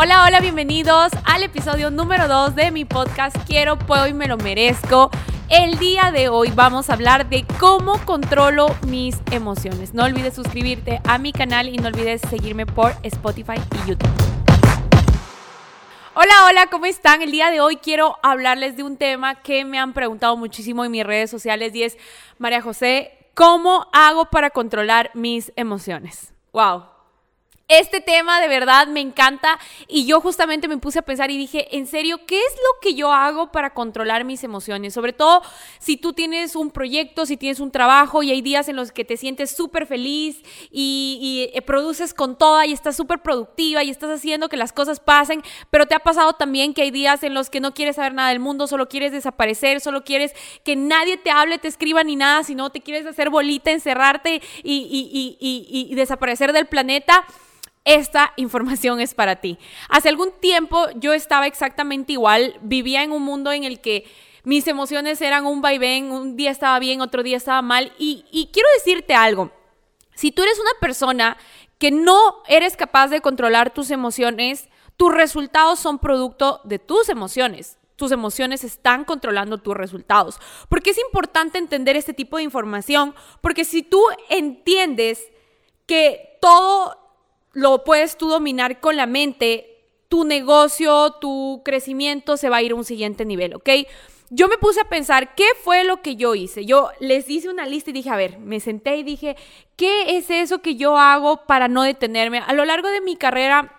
Hola, hola, bienvenidos al episodio número 2 de mi podcast Quiero, puedo y me lo merezco. El día de hoy vamos a hablar de cómo controlo mis emociones. No olvides suscribirte a mi canal y no olvides seguirme por Spotify y YouTube. Hola, hola, ¿cómo están? El día de hoy quiero hablarles de un tema que me han preguntado muchísimo en mis redes sociales y es, María José, ¿cómo hago para controlar mis emociones? Wow, este tema de verdad me encanta. Y yo justamente me puse a pensar y dije, en serio, ¿qué es lo que yo hago para controlar mis emociones? Sobre todo si tú tienes un proyecto, si tienes un trabajo y hay días en los que te sientes súper feliz y, eh, produces con toda y estás súper productiva y estás haciendo que las cosas pasen, pero te ha pasado también que hay días en los que no quieres saber nada del mundo, solo quieres desaparecer, solo quieres que nadie te hable, te escriba ni nada, sino te quieres hacer bolita, encerrarte y desaparecer del planeta esta información es para ti. Hace algún tiempo yo estaba exactamente igual, vivía en un mundo en el que mis emociones eran un vaivén, un día estaba bien, otro día estaba mal y, quiero decirte algo, si tú eres una persona que no eres capaz de controlar tus emociones, tus resultados son producto de tus emociones. Tus emociones están controlando tus resultados. Porque es importante entender este tipo de información, porque si tú entiendes que todo lo puedes tú dominar con la mente, tu negocio, tu crecimiento se va a ir a un siguiente nivel, ¿ok? Yo me puse a pensar, ¿qué fue lo que yo hice? Yo les hice una lista y dije, a ver, me senté y dije, ¿qué es eso que yo hago para no detenerme? A lo largo de mi carrera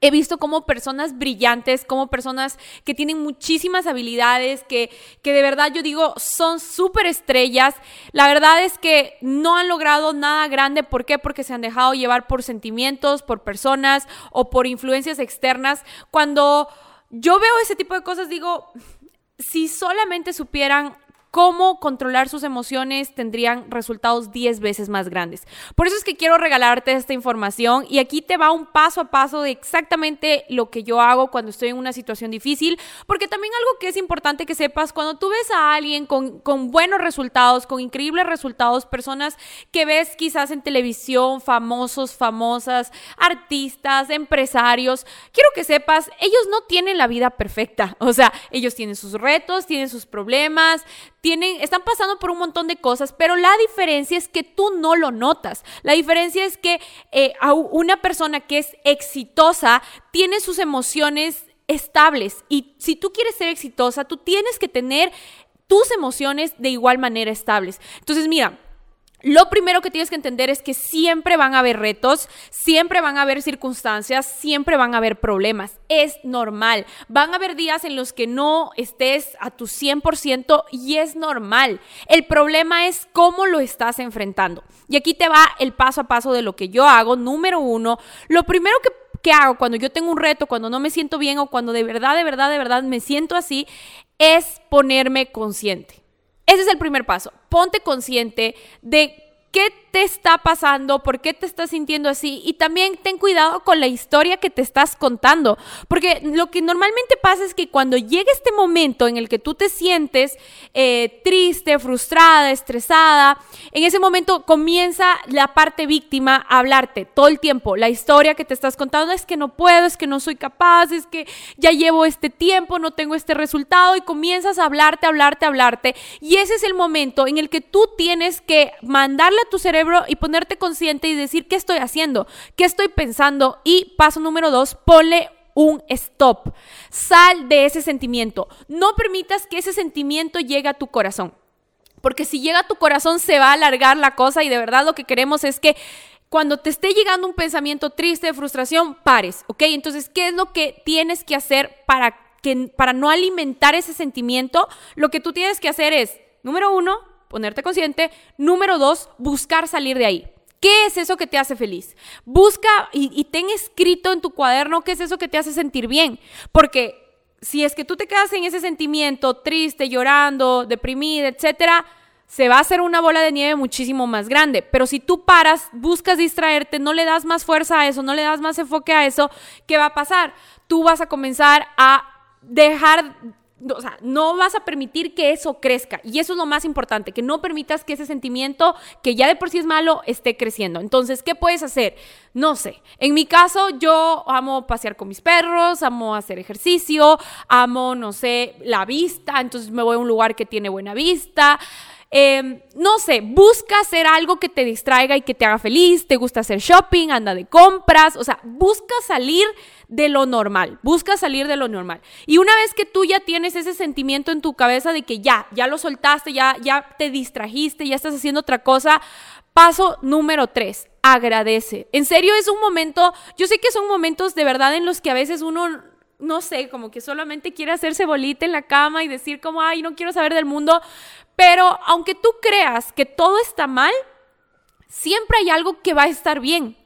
He visto como personas brillantes, como personas que tienen muchísimas habilidades, que, que de verdad yo digo son súper estrellas. La verdad es que no han logrado nada grande. ¿Por qué? Porque se han dejado llevar por sentimientos, por personas o por influencias externas. Cuando yo veo ese tipo de cosas, digo, si solamente supieran cómo controlar sus emociones tendrían resultados 10 veces más grandes. Por eso es que quiero regalarte esta información y aquí te va un paso a paso de exactamente lo que yo hago cuando estoy en una situación difícil, porque también algo que es importante que sepas, cuando tú ves a alguien con, con buenos resultados, con increíbles resultados, personas que ves quizás en televisión, famosos, famosas, artistas, empresarios, quiero que sepas, ellos no tienen la vida perfecta, o sea, ellos tienen sus retos, tienen sus problemas, están pasando por un montón de cosas, pero la diferencia es que tú no lo notas. La diferencia es que eh, una persona que es exitosa tiene sus emociones estables y si tú quieres ser exitosa, tú tienes que tener tus emociones de igual manera estables. Entonces, mira, lo primero que tienes que entender es que siempre van a haber retos, siempre van a haber circunstancias, siempre van a haber problemas. Es normal. Van a haber días en los que no estés a tu 100% y es normal. El problema es cómo lo estás enfrentando. Y aquí te va el paso a paso de lo que yo hago. Número uno, lo primero que ¿qué hago cuando yo tengo un reto, cuando no me siento bien o cuando de verdad, de verdad, de verdad me siento así? Es ponerme consciente. Ese es el primer paso. Ponte consciente de qué te está pasando, por qué te estás sintiendo así y también ten cuidado con la historia que te estás contando, porque lo que normalmente pasa es que cuando llega este momento en el que tú te sientes eh, triste, frustrada, estresada, en ese momento comienza la parte víctima a hablarte todo el tiempo, la historia que te estás contando es que no puedo, es que no soy capaz, es que ya llevo este tiempo, no tengo este resultado y comienzas a hablarte, hablarte, hablarte y ese es el momento en el que tú tienes que mandarle a tu cerebro y ponerte consciente y decir qué estoy haciendo, qué estoy pensando. Y paso número dos, ponle un stop. Sal de ese sentimiento. No permitas que ese sentimiento llegue a tu corazón. Porque si llega a tu corazón se va a alargar la cosa y de verdad lo que queremos es que cuando te esté llegando un pensamiento triste, de frustración, pares, ¿ok? Entonces, ¿qué es lo que tienes que hacer para, que, para no alimentar ese sentimiento? Lo que tú tienes que hacer es, número uno, ponerte consciente. Número dos, buscar salir de ahí. ¿Qué es eso que te hace feliz? Busca y, ten escrito en tu cuaderno qué es eso que te hace sentir bien. Porque si es que tú te quedas en ese sentimiento triste, llorando, deprimida, etcétera, se va a hacer una bola de nieve muchísimo más grande. Pero si tú paras, buscas distraerte, no le das más fuerza a eso, no le das más enfoque a eso, ¿qué va a pasar? Tú vas a comenzar a dejar o sea, no vas a permitir que eso crezca. Y eso es lo más importante, que no permitas que ese sentimiento, que ya de por sí es malo, esté creciendo. Entonces, ¿qué puedes hacer? No sé. En mi caso, yo amo pasear con mis perros, amo hacer ejercicio, amo, no sé, la vista. Entonces me voy a un lugar que tiene buena vista. Em, no sé, busca hacer algo que te distraiga y que te haga feliz, te gusta hacer shopping, anda de compras, o sea, busca salir de lo normal, busca salir de lo normal. Y una vez que tú ya tienes ese sentimiento en tu cabeza de que ya, ya lo soltaste, ya, ya te distrajiste, ya estás haciendo otra cosa, paso número tres, agradece. En serio, es un momento, yo sé que son momentos de verdad en los que a veces uno no sé, como que solamente quiere hacerse bolita en la cama y decir como, ay, no quiero saber del mundo, pero aunque tú creas que todo está mal, siempre hay algo que va a estar bien.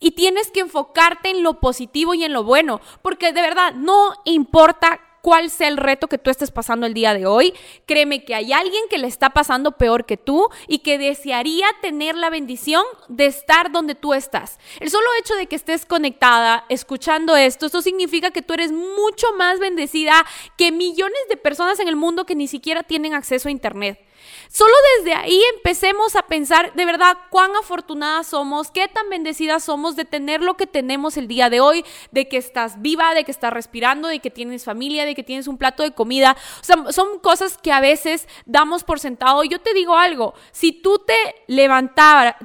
Y tienes que enfocarte en lo positivo y en lo bueno, porque de verdad no importa cuál sea el reto que tú estés pasando el día de hoy, créeme que hay alguien que le está pasando peor que tú y que desearía tener la bendición de estar donde tú estás. El solo hecho de que estés conectada, escuchando esto, esto significa que tú eres mucho más bendecida que millones de personas en el mundo que ni siquiera tienen acceso a Internet. Solo desde ahí empecemos a pensar de verdad cuán afortunadas somos, qué tan bendecidas somos de tener lo que tenemos el día de hoy, de que estás viva, de que estás respirando, de que tienes familia, de que tienes un plato de comida. O sea, son cosas que a veces damos por sentado. Yo te digo algo, si tú te,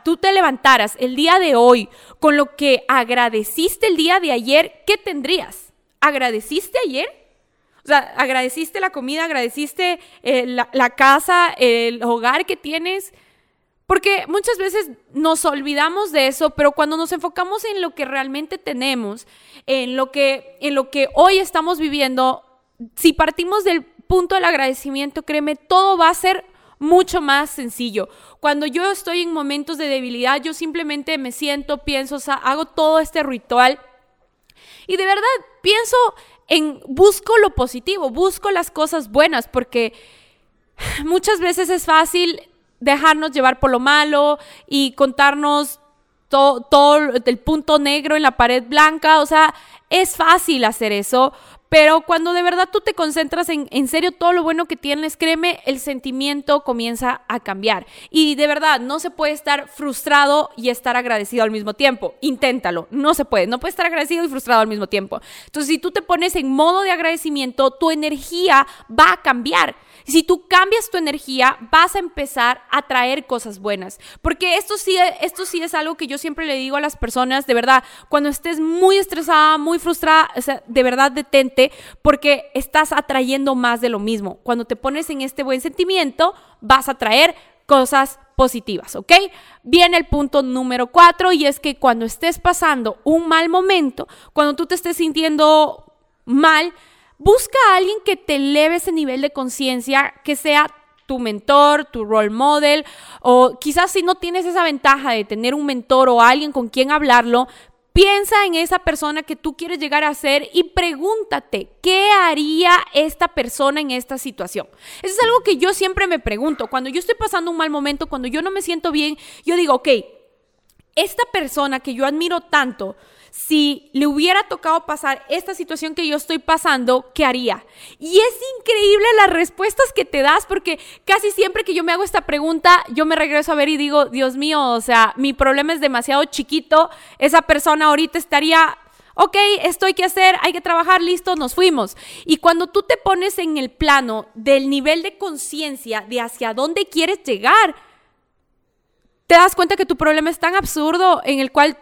tú te levantaras el día de hoy con lo que agradeciste el día de ayer, ¿qué tendrías? ¿Agradeciste ayer? O sea, agradeciste la comida, agradeciste eh, la, casa, el hogar que tienes. Porque muchas veces nos olvidamos de eso, pero cuando nos enfocamos en lo que realmente tenemos, en lo que, en lo que hoy estamos viviendo, si partimos del punto del agradecimiento, créeme, todo va a ser mucho más sencillo. Cuando yo estoy en momentos de debilidad, yo simplemente me siento, pienso, o sea, hago todo este ritual y de verdad pienso en busco lo positivo, busco las cosas buenas, porque muchas veces es fácil dejarnos llevar por lo malo y contarnos todo el punto negro en la pared blanca, o sea, es fácil hacer eso, pero cuando de verdad tú te concentras en, en serio todo lo bueno que tienes, créeme, el sentimiento comienza a cambiar. Y de verdad, no se puede estar frustrado y estar agradecido al mismo tiempo. Inténtalo, no se puede. No puedes estar agradecido y frustrado al mismo tiempo. Entonces, si tú te pones en modo de agradecimiento, tu energía va a cambiar. Si tú cambias tu energía, vas a empezar a traer cosas buenas. Porque esto sí, esto sí es algo que yo siempre le digo a las personas, de verdad, cuando estés muy estresada, muy frustrada, de verdad detente porque estás atrayendo más de lo mismo. Cuando te pones en este buen sentimiento, vas a traer cosas positivas, ¿ok? Viene el punto número cuatro y es que cuando estés pasando un mal momento, cuando tú te estés sintiendo mal, busca a alguien que te eleve ese nivel de conciencia, que sea tu mentor, tu role model, o quizás si no tienes esa ventaja de tener un mentor o alguien con quien hablarlo, Piensa en esa persona que tú quieres llegar a ser y pregúntate, ¿qué haría esta persona en esta situación? Eso es algo que yo siempre me pregunto. Cuando yo estoy pasando un mal momento, cuando yo no me siento bien, yo digo, ok, esta persona que yo admiro tanto, si le hubiera tocado pasar esta situación que yo estoy pasando, ¿qué haría? Y es increíble las respuestas que te das porque casi siempre que yo me hago esta pregunta, yo me regreso a ver y digo, Dios mío, o sea, mi problema es demasiado chiquito, esa persona ahorita estaría ok, esto hay que hacer, hay que trabajar, listo, nos fuimos. Y cuando tú te pones en el plano del nivel de conciencia de hacia dónde quieres llegar, te das cuenta que tu problema es tan absurdo en el cual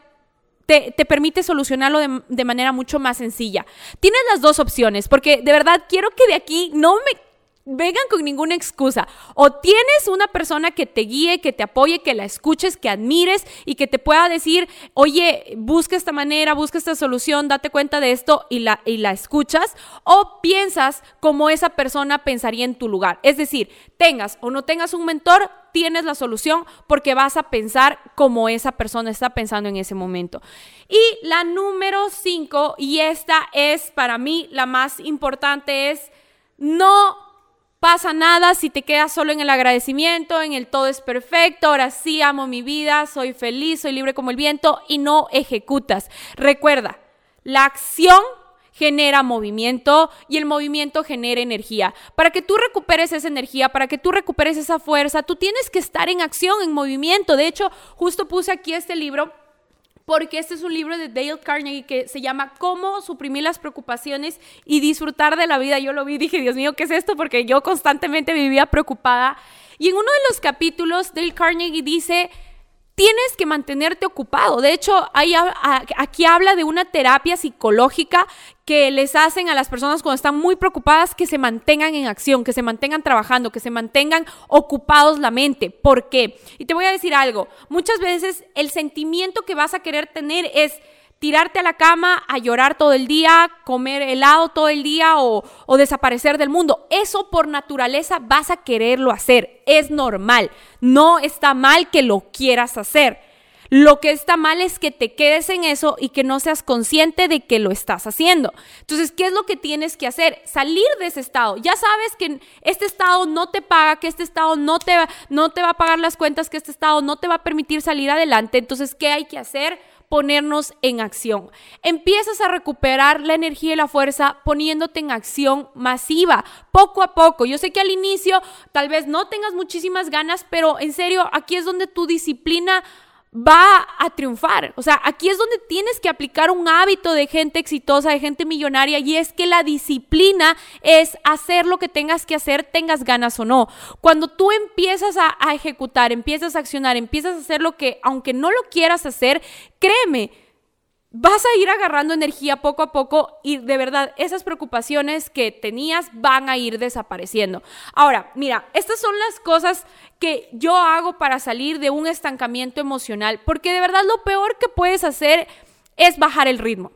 te, permite solucionarlo de, de manera mucho más sencilla. Tienes las dos opciones, porque de verdad quiero que de aquí no me vengan con ninguna excusa. O tienes una persona que te guíe, que te apoye, que la escuches, que admires y que te pueda decir, oye, busca esta manera, busca esta solución, date cuenta de esto y la, y la escuchas. O piensas como esa persona pensaría en tu lugar. Es decir, tengas o no tengas un mentor, tienes la solución porque vas a pensar como esa persona está pensando en ese momento. Y la número cinco, y esta es para mí la más importante, es no pasa nada si te quedas solo en el agradecimiento, en el todo es perfecto, ahora sí amo mi vida, soy feliz, soy libre como el viento y no ejecutas. Recuerda, la acción genera movimiento y el movimiento genera energía. Para que tú recuperes esa energía, para que tú recuperes esa fuerza, tú tienes que estar en acción, en movimiento. De hecho, justo puse aquí este libro porque este es un libro de Dale Carnegie que se llama Cómo suprimir las preocupaciones y disfrutar de la vida. Yo lo vi y dije, Dios mío, ¿qué es esto? Porque yo constantemente vivía preocupada. Y en uno de los capítulos, Dale Carnegie dice, tienes que mantenerte ocupado. De hecho, aquí habla de una terapia psicológica que les hacen a las personas cuando están muy preocupadas que se mantengan en acción, que se mantengan trabajando, que se mantengan ocupados la mente. ¿Por qué? Y te voy a decir algo, muchas veces el sentimiento que vas a querer tener es tirarte a la cama a llorar todo el día, comer helado todo el día o, desaparecer del mundo. Eso por naturaleza vas a quererlo hacer. Es normal. No está mal que lo quieras hacer. Lo que está mal es que te quedes en eso y que no seas consciente de que lo estás haciendo. Entonces, ¿qué es lo que tienes que hacer? Salir de ese estado. Ya sabes que este estado no te paga, que este estado no te, no te va a pagar las cuentas, que este estado no te va a permitir salir adelante. Entonces, ¿qué hay que hacer? Ponernos en acción. Empiezas a recuperar la energía y la fuerza poniéndote en acción masiva, poco a poco. Yo sé que al inicio tal vez no tengas muchísimas ganas, pero en serio, aquí es donde tu disciplina va a triunfar. O sea, aquí es donde tienes que aplicar un hábito de gente exitosa, de gente millonaria, y es que la disciplina es hacer lo que tengas que hacer, tengas ganas o no. Cuando tú empiezas a, a ejecutar, empiezas a accionar, empiezas a hacer lo que, aunque no lo quieras hacer, créeme, vas a ir agarrando energía poco a poco y de verdad esas preocupaciones que tenías van a ir desapareciendo. Ahora, mira, estas son las cosas que yo hago para salir de un estancamiento emocional, porque de verdad lo peor que puedes hacer es bajar el ritmo.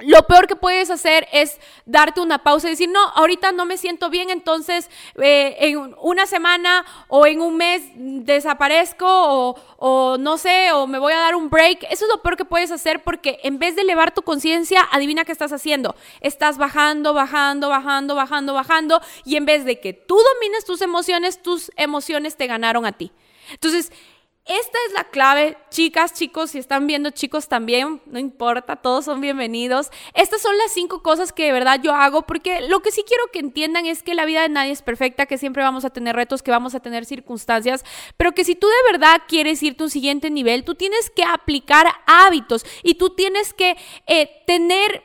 Lo peor que puedes hacer es darte una pausa y decir, no, ahorita no me siento bien, entonces eh, en una semana o en un mes desaparezco o, o, no sé, o me voy a dar un break. Eso es lo peor que puedes hacer porque en vez de elevar tu conciencia, adivina qué estás haciendo. Estás bajando, bajando, bajando, bajando, bajando y en vez de que tú domines tus emociones, tus emociones te ganaron a ti. Entonces, esta es la clave, chicas, chicos, si están viendo chicos también, no importa, todos son bienvenidos. Estas son las cinco cosas que de verdad yo hago porque lo que sí quiero que entiendan es que la vida de nadie es perfecta, que siempre vamos a tener retos, que vamos a tener circunstancias, pero que si tú de verdad quieres irte a un siguiente nivel, tú tienes que aplicar hábitos y tú tienes que eh, tener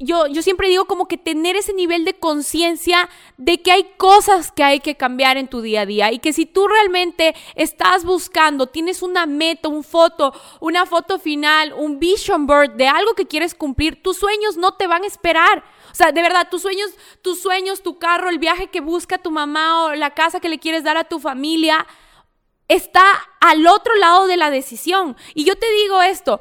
yo, yo siempre digo como que tener ese nivel de conciencia de que hay cosas que hay que cambiar en tu día a día y que si tú realmente estás buscando, tienes una meta, un foto, una foto final, un vision board de algo que quieres cumplir, tus sueños no te van a esperar. O sea, de verdad, tus sueños, tus sueños, tu carro, el viaje que busca tu mamá o la casa que le quieres dar a tu familia, está al otro lado de la decisión. Y yo te digo esto,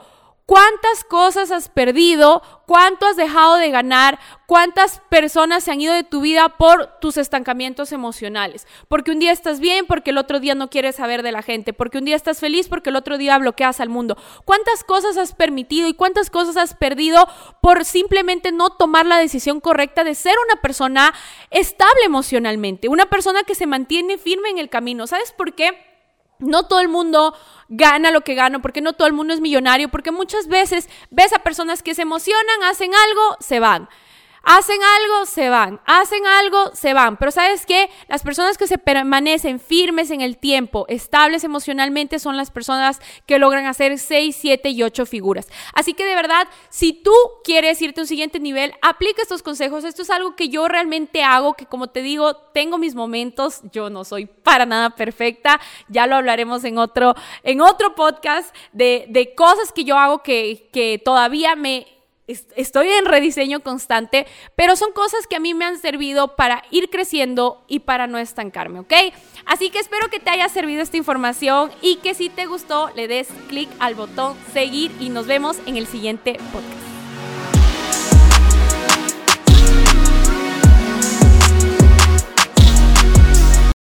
¿Cuántas cosas has perdido? ¿Cuánto has dejado de ganar? ¿Cuántas personas se han ido de tu vida por tus estancamientos emocionales? Porque un día estás bien, porque el otro día no quieres saber de la gente, porque un día estás feliz, porque el otro día bloqueas al mundo. ¿Cuántas cosas has permitido y cuántas cosas has perdido por simplemente no tomar la decisión correcta de ser una persona estable emocionalmente? Una persona que se mantiene firme en el camino. ¿Sabes por qué? No todo el mundo gana lo que gana, porque no todo el mundo es millonario, porque muchas veces ves a personas que se emocionan, hacen algo, se van. Hacen algo, se van. Hacen algo, se van. Pero sabes qué? Las personas que se permanecen firmes en el tiempo, estables emocionalmente, son las personas que logran hacer 6, 7 y 8 figuras. Así que de verdad, si tú quieres irte a un siguiente nivel, aplica estos consejos. Esto es algo que yo realmente hago, que como te digo, tengo mis momentos. Yo no soy para nada perfecta. Ya lo hablaremos en otro, en otro podcast de, de cosas que yo hago que, que todavía me estoy en rediseño constante, pero son cosas que a mí me han servido para ir creciendo y para no estancarme, ¿ok? Así que espero que te haya servido esta información y que si te gustó le des clic al botón seguir y nos vemos en el siguiente podcast.